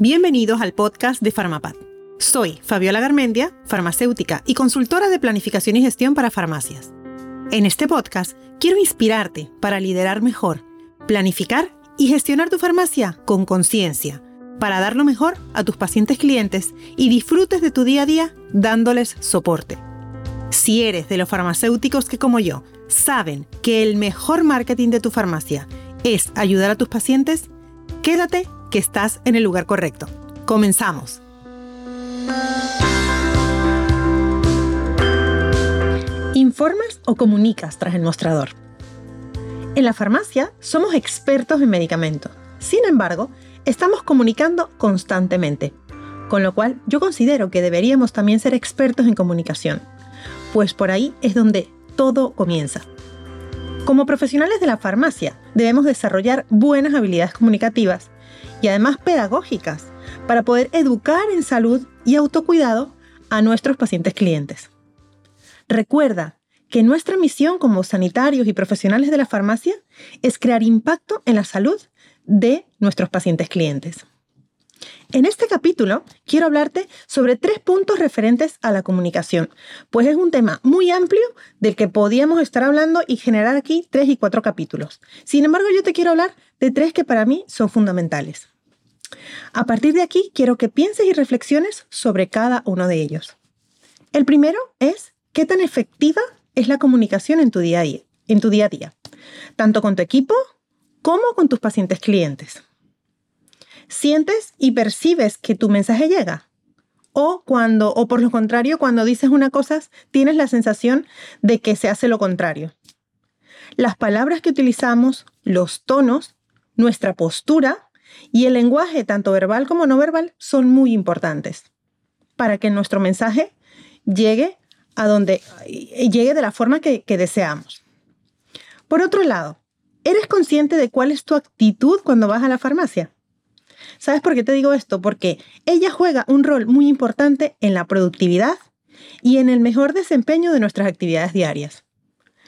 Bienvenidos al podcast de Farmapad. Soy Fabiola Garmendia, farmacéutica y consultora de planificación y gestión para farmacias. En este podcast quiero inspirarte para liderar mejor, planificar y gestionar tu farmacia con conciencia, para dar lo mejor a tus pacientes clientes y disfrutes de tu día a día dándoles soporte. Si eres de los farmacéuticos que como yo saben que el mejor marketing de tu farmacia es ayudar a tus pacientes, quédate que estás en el lugar correcto. Comenzamos. ¿Informas o comunicas tras el mostrador? En la farmacia somos expertos en medicamentos. Sin embargo, estamos comunicando constantemente, con lo cual yo considero que deberíamos también ser expertos en comunicación, pues por ahí es donde todo comienza. Como profesionales de la farmacia, debemos desarrollar buenas habilidades comunicativas y además pedagógicas para poder educar en salud y autocuidado a nuestros pacientes clientes. Recuerda que nuestra misión como sanitarios y profesionales de la farmacia es crear impacto en la salud de nuestros pacientes clientes. En este capítulo quiero hablarte sobre tres puntos referentes a la comunicación, pues es un tema muy amplio del que podíamos estar hablando y generar aquí tres y cuatro capítulos. Sin embargo, yo te quiero hablar de tres que para mí son fundamentales. A partir de aquí, quiero que pienses y reflexiones sobre cada uno de ellos. El primero es qué tan efectiva es la comunicación en tu día a día, en tu día, a día tanto con tu equipo como con tus pacientes clientes. ¿Sientes y percibes que tu mensaje llega? O cuando, o por lo contrario, cuando dices una cosa, tienes la sensación de que se hace lo contrario. Las palabras que utilizamos, los tonos, nuestra postura y el lenguaje, tanto verbal como no verbal, son muy importantes para que nuestro mensaje llegue a donde llegue de la forma que, que deseamos. Por otro lado, ¿eres consciente de cuál es tu actitud cuando vas a la farmacia? ¿Sabes por qué te digo esto? Porque ella juega un rol muy importante en la productividad y en el mejor desempeño de nuestras actividades diarias.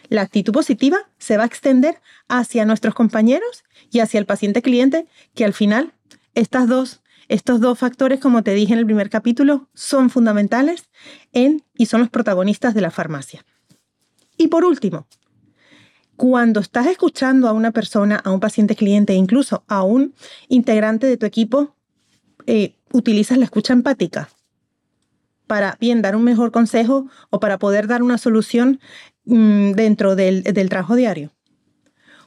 La actitud positiva se va a extender hacia nuestros compañeros y hacia el paciente cliente, que al final estas dos, estos dos factores, como te dije en el primer capítulo, son fundamentales en y son los protagonistas de la farmacia. Y por último, cuando estás escuchando a una persona, a un paciente cliente, incluso a un integrante de tu equipo, eh, utilizas la escucha empática para bien dar un mejor consejo o para poder dar una solución mm, dentro del, del trabajo diario.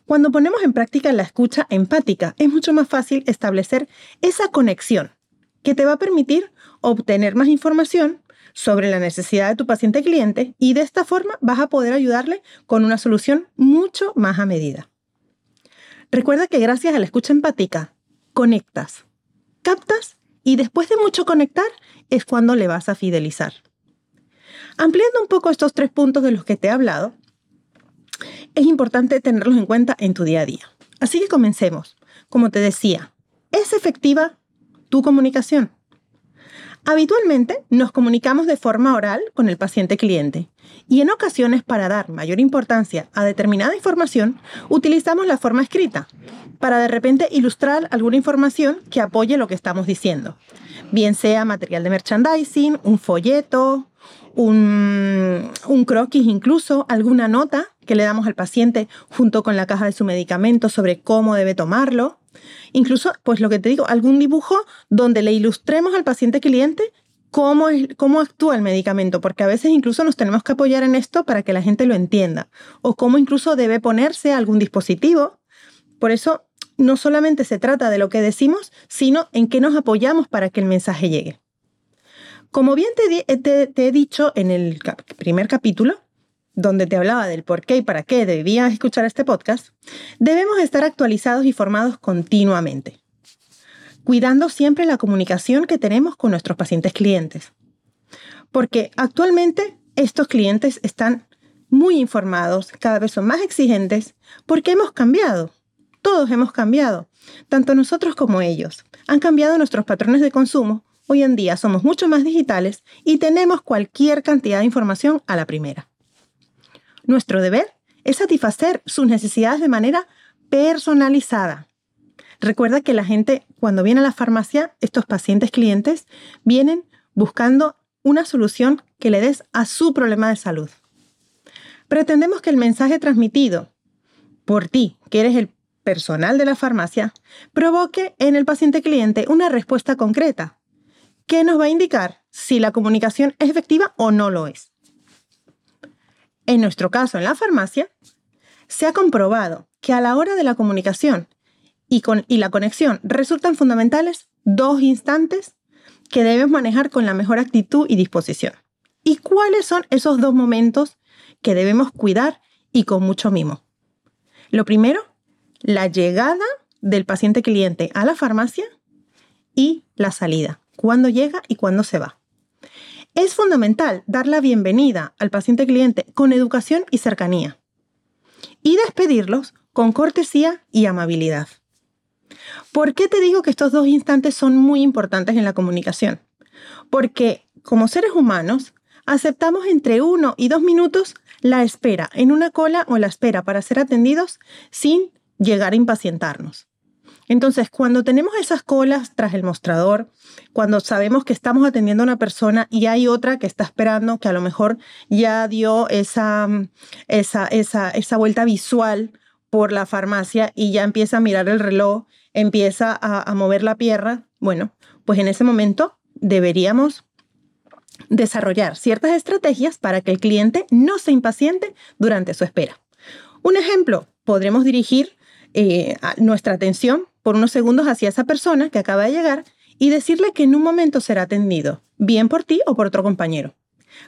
Cuando ponemos en práctica la escucha empática, es mucho más fácil establecer esa conexión que te va a permitir obtener más información sobre la necesidad de tu paciente cliente y de esta forma vas a poder ayudarle con una solución mucho más a medida. Recuerda que gracias a la escucha empática conectas, captas y después de mucho conectar es cuando le vas a fidelizar. Ampliando un poco estos tres puntos de los que te he hablado, es importante tenerlos en cuenta en tu día a día. Así que comencemos. Como te decía, ¿es efectiva tu comunicación? Habitualmente nos comunicamos de forma oral con el paciente cliente y en ocasiones para dar mayor importancia a determinada información utilizamos la forma escrita para de repente ilustrar alguna información que apoye lo que estamos diciendo, bien sea material de merchandising, un folleto, un, un croquis incluso, alguna nota que le damos al paciente junto con la caja de su medicamento sobre cómo debe tomarlo Incluso, pues lo que te digo, algún dibujo donde le ilustremos al paciente cliente cómo, es, cómo actúa el medicamento, porque a veces incluso nos tenemos que apoyar en esto para que la gente lo entienda, o cómo incluso debe ponerse algún dispositivo. Por eso, no solamente se trata de lo que decimos, sino en qué nos apoyamos para que el mensaje llegue. Como bien te he dicho en el primer capítulo, donde te hablaba del por qué y para qué debías escuchar este podcast, debemos estar actualizados y formados continuamente, cuidando siempre la comunicación que tenemos con nuestros pacientes clientes. Porque actualmente estos clientes están muy informados, cada vez son más exigentes, porque hemos cambiado. Todos hemos cambiado, tanto nosotros como ellos. Han cambiado nuestros patrones de consumo. Hoy en día somos mucho más digitales y tenemos cualquier cantidad de información a la primera. Nuestro deber es satisfacer sus necesidades de manera personalizada. Recuerda que la gente, cuando viene a la farmacia, estos pacientes clientes vienen buscando una solución que le des a su problema de salud. Pretendemos que el mensaje transmitido por ti, que eres el personal de la farmacia, provoque en el paciente cliente una respuesta concreta, que nos va a indicar si la comunicación es efectiva o no lo es. En nuestro caso, en la farmacia, se ha comprobado que a la hora de la comunicación y, la conexión resultan fundamentales dos instantes que debes manejar con la mejor actitud y disposición. ¿Y cuáles son esos dos momentos que debemos cuidar y con mucho mimo? Lo primero, la llegada del paciente cliente a la farmacia y la salida, cuándo llega y cuándo se va. Es fundamental dar la bienvenida al paciente cliente con educación y cercanía y despedirlos con cortesía y amabilidad. ¿Por qué te digo que estos dos instantes son muy importantes en la comunicación? Porque como seres humanos aceptamos entre uno y dos minutos la espera en una cola o la espera para ser atendidos sin llegar a impacientarnos. Entonces, cuando tenemos esas colas tras el mostrador, cuando sabemos que estamos atendiendo a una persona y hay otra que está esperando, que a lo mejor ya dio esa, esa, esa, esa vuelta visual por la farmacia y ya empieza a mirar el reloj, empieza a, a mover la pierna, bueno, pues en ese momento deberíamos desarrollar ciertas estrategias para que el cliente no se impaciente durante su espera. Un ejemplo, podremos dirigir eh, nuestra atención por unos segundos hacia esa persona que acaba de llegar y decirle que en un momento será atendido, bien por ti o por otro compañero.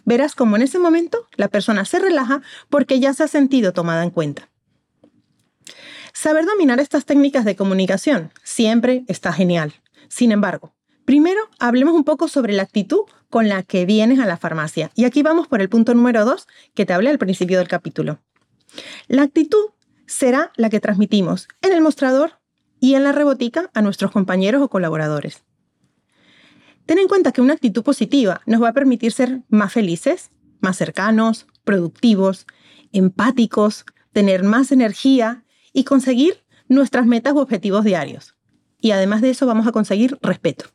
Verás cómo en ese momento la persona se relaja porque ya se ha sentido tomada en cuenta. Saber dominar estas técnicas de comunicación siempre está genial. Sin embargo, primero hablemos un poco sobre la actitud con la que vienes a la farmacia. Y aquí vamos por el punto número 2 que te hablé al principio del capítulo. La actitud será la que transmitimos en el mostrador y en la rebotica a nuestros compañeros o colaboradores. Ten en cuenta que una actitud positiva nos va a permitir ser más felices, más cercanos, productivos, empáticos, tener más energía y conseguir nuestras metas u objetivos diarios. Y además de eso vamos a conseguir respeto.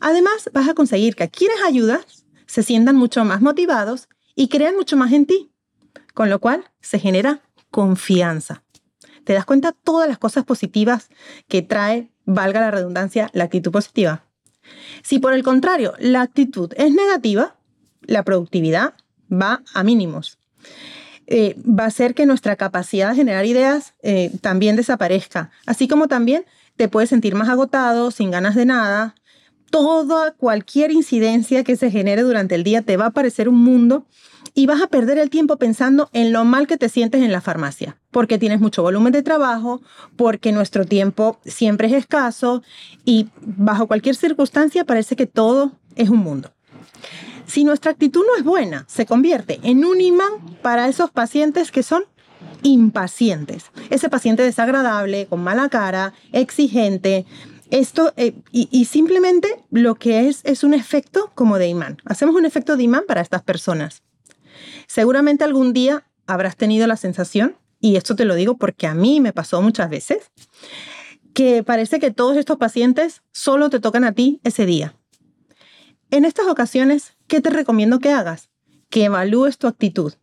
Además vas a conseguir que a quienes ayudas se sientan mucho más motivados y crean mucho más en ti, con lo cual se genera confianza. ¿Te das cuenta todas las cosas positivas que trae, valga la redundancia, la actitud positiva? Si por el contrario la actitud es negativa, la productividad va a mínimos. Eh, va a ser que nuestra capacidad de generar ideas eh, también desaparezca, así como también te puedes sentir más agotado, sin ganas de nada. Toda, cualquier incidencia que se genere durante el día te va a parecer un mundo y vas a perder el tiempo pensando en lo mal que te sientes en la farmacia, porque tienes mucho volumen de trabajo, porque nuestro tiempo siempre es escaso y bajo cualquier circunstancia parece que todo es un mundo. Si nuestra actitud no es buena, se convierte en un imán para esos pacientes que son impacientes. Ese paciente desagradable, con mala cara, exigente, esto, eh, y, y, simplemente lo que es es un efecto como de imán. Hacemos un efecto de imán para estas personas. Seguramente algún día habrás tenido la sensación, y esto te lo digo porque a mí me pasó muchas veces, que parece que todos estos pacientes solo te tocan a ti ese día. En estas ocasiones, ¿qué te recomiendo que hagas? Que evalúes tu actitud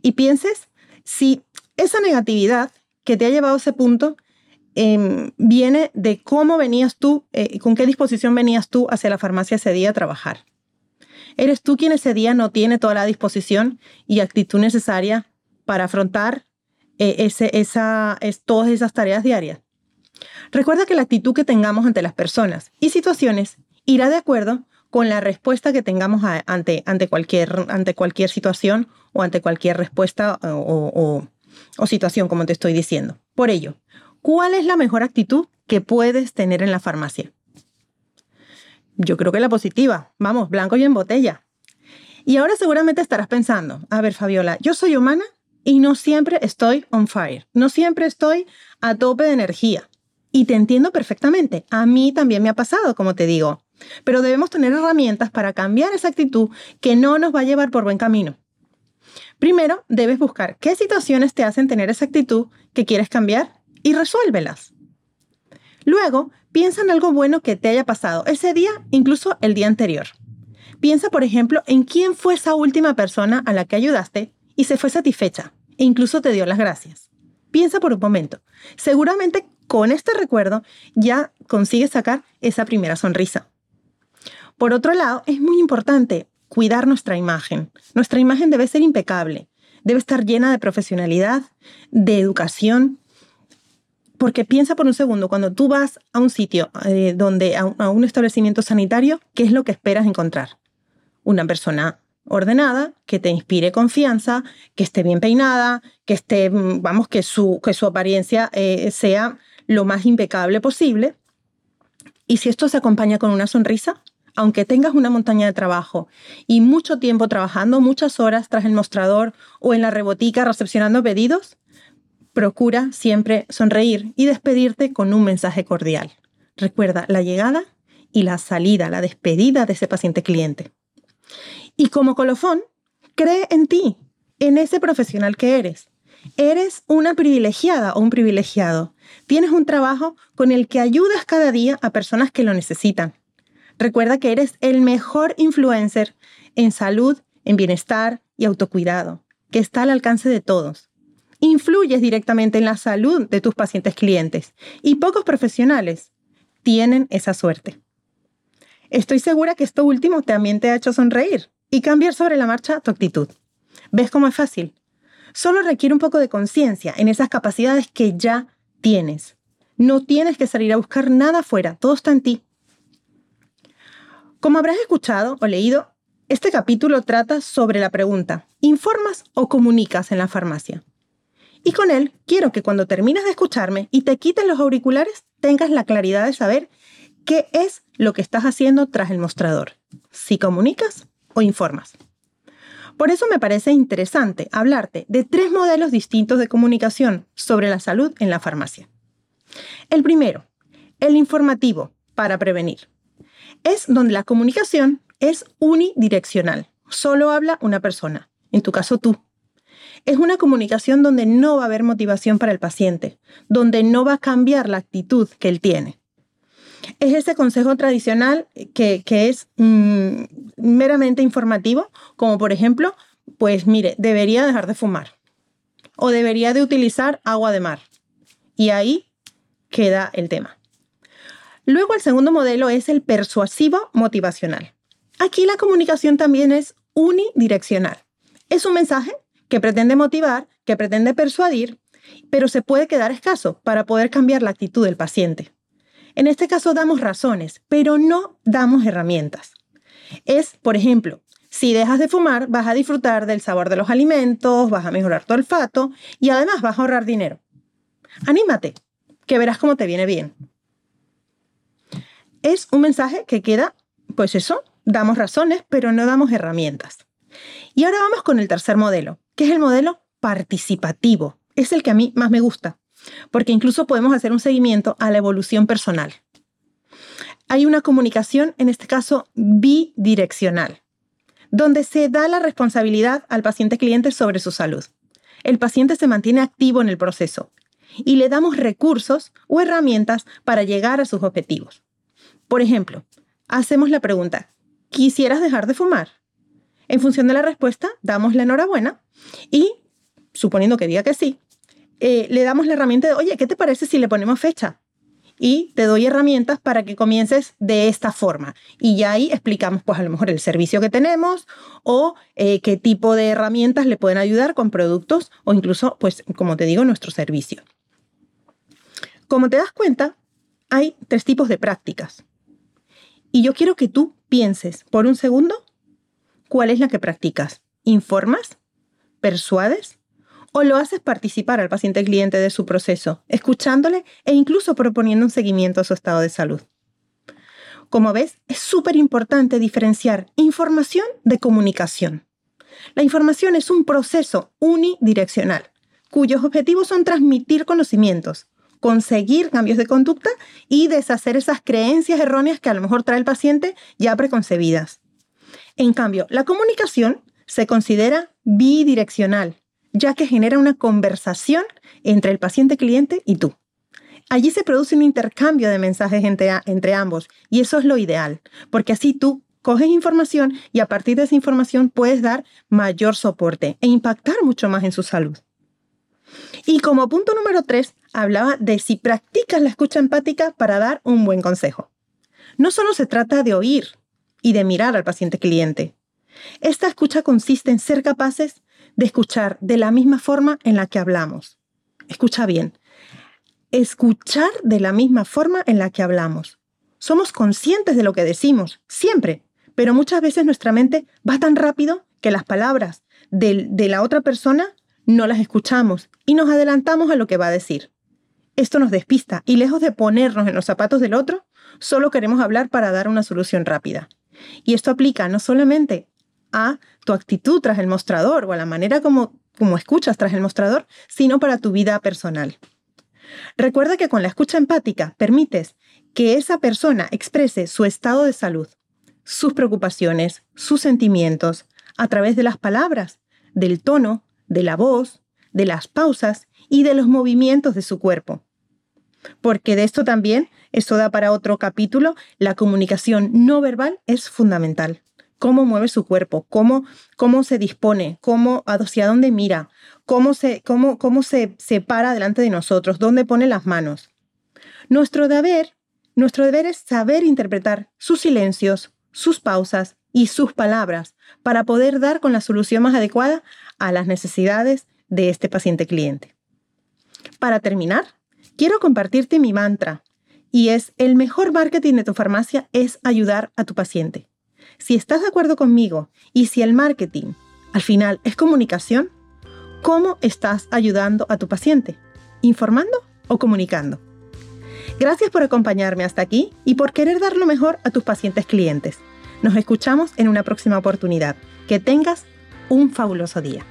y pienses si esa negatividad que te ha llevado a ese punto em, viene de cómo venías tú, eh, con qué disposición venías tú hacia la farmacia ese día a trabajar. Eres tú quien ese día no tiene toda la disposición y actitud necesaria para afrontar eh, ese, esa, es, todas esas tareas diarias. Recuerda que la actitud que tengamos ante las personas y situaciones irá de acuerdo con la respuesta que tengamos ante, ante, cualquier, ante cualquier situación o ante cualquier respuesta o, o situación, como te estoy diciendo. Por ello, ¿cuál es la mejor actitud que puedes tener en la farmacia? Yo creo que la positiva. Vamos, blanco y en botella. Y ahora seguramente estarás pensando, a ver Fabiola, yo soy humana y no siempre estoy on fire, no siempre estoy a tope de energía. Y te entiendo perfectamente, a mí también me ha pasado, como te digo. Pero debemos tener herramientas para cambiar esa actitud que no nos va a llevar por buen camino. Primero, debes buscar qué situaciones te hacen tener esa actitud que quieres cambiar y resuélvelas. Luego, piensa en algo bueno que te haya pasado ese día, incluso el día anterior. Piensa, por ejemplo, en quién fue esa última persona a la que ayudaste y se fue satisfecha e incluso te dio las gracias. Piensa por un momento. Seguramente con este recuerdo ya consigues sacar esa primera sonrisa. Por otro lado, es muy importante cuidar nuestra imagen. Nuestra imagen debe ser impecable, debe estar llena de profesionalidad, de educación, porque piensa por un segundo, cuando tú vas a un sitio eh, donde, a un, establecimiento sanitario, ¿qué es lo que esperas encontrar? Una persona ordenada, que te inspire confianza, que esté bien peinada, que esté, mm, vamos, que su, que su apariencia eh, sea lo más impecable posible. Y si esto se acompaña con una sonrisa, aunque tengas una montaña de trabajo y mucho tiempo trabajando, muchas horas tras el mostrador o en la rebotica recepcionando pedidos, procura siempre sonreír y despedirte con un mensaje cordial. Recuerda la llegada y la salida, la despedida de ese paciente cliente. Y como colofón, cree en ti, en ese profesional que eres. Eres una privilegiada o un privilegiado. Tienes un trabajo con el que ayudas cada día a personas que lo necesitan. Recuerda que eres el mejor influencer en salud, en bienestar y autocuidado, que está al alcance de todos influyes directamente en la salud de tus pacientes clientes y pocos profesionales tienen esa suerte. Estoy segura que esto último también te ha hecho sonreír y cambiar sobre la marcha tu actitud. ¿Ves cómo es fácil? Solo requiere un poco de conciencia en esas capacidades que ya tienes. No tienes que salir a buscar nada afuera, todo está en ti. Como habrás escuchado o leído, este capítulo trata sobre la pregunta, ¿informas o comunicas en la farmacia? Y con él quiero que cuando termines de escucharme y te quites los auriculares, tengas la claridad de saber qué es lo que estás haciendo tras el mostrador, si comunicas o informas. Por eso me parece interesante hablarte de tres modelos distintos de comunicación sobre la salud en la farmacia. El primero, el informativo, para prevenir. Es donde la comunicación es unidireccional. Solo habla una persona, en tu caso tú, es una comunicación donde no va a haber motivación para el paciente, donde no va a cambiar la actitud que él tiene. Es ese consejo tradicional que, es mm, meramente informativo, como por ejemplo, pues mire, debería dejar de fumar o debería de utilizar agua de mar. Y ahí queda el tema. Luego el segundo modelo es el persuasivo motivacional. Aquí la comunicación también es unidireccional. Es un mensaje que pretende motivar, que pretende persuadir, pero se puede quedar escaso para poder cambiar la actitud del paciente. En este caso damos razones, pero no damos herramientas. Es, por ejemplo, si dejas de fumar, vas a disfrutar del sabor de los alimentos, vas a mejorar tu olfato y además vas a ahorrar dinero. Anímate, que verás cómo te viene bien. Es un mensaje que queda, pues eso, damos razones, pero no damos herramientas. Y ahora vamos con el tercer modelo, que es el modelo participativo. Es el que a mí más me gusta, porque incluso podemos hacer un seguimiento a la evolución personal. Hay una comunicación, en este caso, bidireccional, donde se da la responsabilidad al paciente cliente sobre su salud. El paciente se mantiene activo en el proceso y le damos recursos o herramientas para llegar a sus objetivos. Por ejemplo, hacemos la pregunta, ¿quisieras dejar de fumar? En función de la respuesta, damos la enhorabuena y, suponiendo que diga que sí, eh, le damos la herramienta de, oye, ¿qué te parece si le ponemos fecha? Y te doy herramientas para que comiences de esta forma. Y ya ahí explicamos, pues a lo mejor el servicio que tenemos o eh, qué tipo de herramientas le pueden ayudar con productos o incluso, pues como te digo, nuestro servicio. Como te das cuenta, hay tres tipos de prácticas. Y yo quiero que tú pienses por un segundo cuál es la que practicas. ¿Informas? ¿Persuades? ¿O lo haces participar al paciente cliente de su proceso, escuchándole e incluso proponiendo un seguimiento a su estado de salud? Como ves, es súper importante diferenciar información de comunicación. La información es un proceso unidireccional, cuyos objetivos son transmitir conocimientos, conseguir cambios de conducta y deshacer esas creencias erróneas que a lo mejor trae el paciente ya preconcebidas. En cambio, la comunicación se considera bidireccional, ya que genera una conversación entre el paciente cliente y tú. Allí se produce un intercambio de mensajes entre, entre ambos y eso es lo ideal, porque así tú coges información y a partir de esa información puedes dar mayor soporte e impactar mucho más en su salud. Y como punto número tres, hablaba de si practicas la escucha empática para dar un buen consejo. No solo se trata de oír y de mirar al paciente cliente. Esta escucha consiste en ser capaces de escuchar de la misma forma en la que hablamos. Escucha bien. Escuchar de la misma forma en la que hablamos. Somos conscientes de lo que decimos, siempre, pero muchas veces nuestra mente va tan rápido que las palabras de, la otra persona no las escuchamos y nos adelantamos a lo que va a decir. Esto nos despista y lejos de ponernos en los zapatos del otro, solo queremos hablar para dar una solución rápida. Y esto aplica no solamente a tu actitud tras el mostrador o a la manera como, como escuchas tras el mostrador, sino para tu vida personal. Recuerda que con la escucha empática permites que esa persona exprese su estado de salud, sus preocupaciones, sus sentimientos, a través de las palabras, del tono de la voz, de las pausas y de los movimientos de su cuerpo. Porque de esto también, esto da para otro capítulo, la comunicación no verbal es fundamental. Cómo mueve su cuerpo, cómo, cómo se dispone, cómo, hacia dónde mira, cómo se, cómo, cómo se, se para delante de nosotros, dónde pone las manos. Nuestro deber, nuestro deber es saber interpretar sus silencios, sus pausas y sus palabras para poder dar con la solución más adecuada a las necesidades de este paciente cliente. Para terminar, quiero compartirte mi mantra y es el mejor marketing de tu farmacia es ayudar a tu paciente. Si estás de acuerdo conmigo y si el marketing al final es comunicación, ¿cómo estás ayudando a tu paciente? ¿Informando o comunicando? Gracias por acompañarme hasta aquí y por querer dar lo mejor a tus pacientes clientes. Nos escuchamos en una próxima oportunidad. Que tengas un fabuloso día.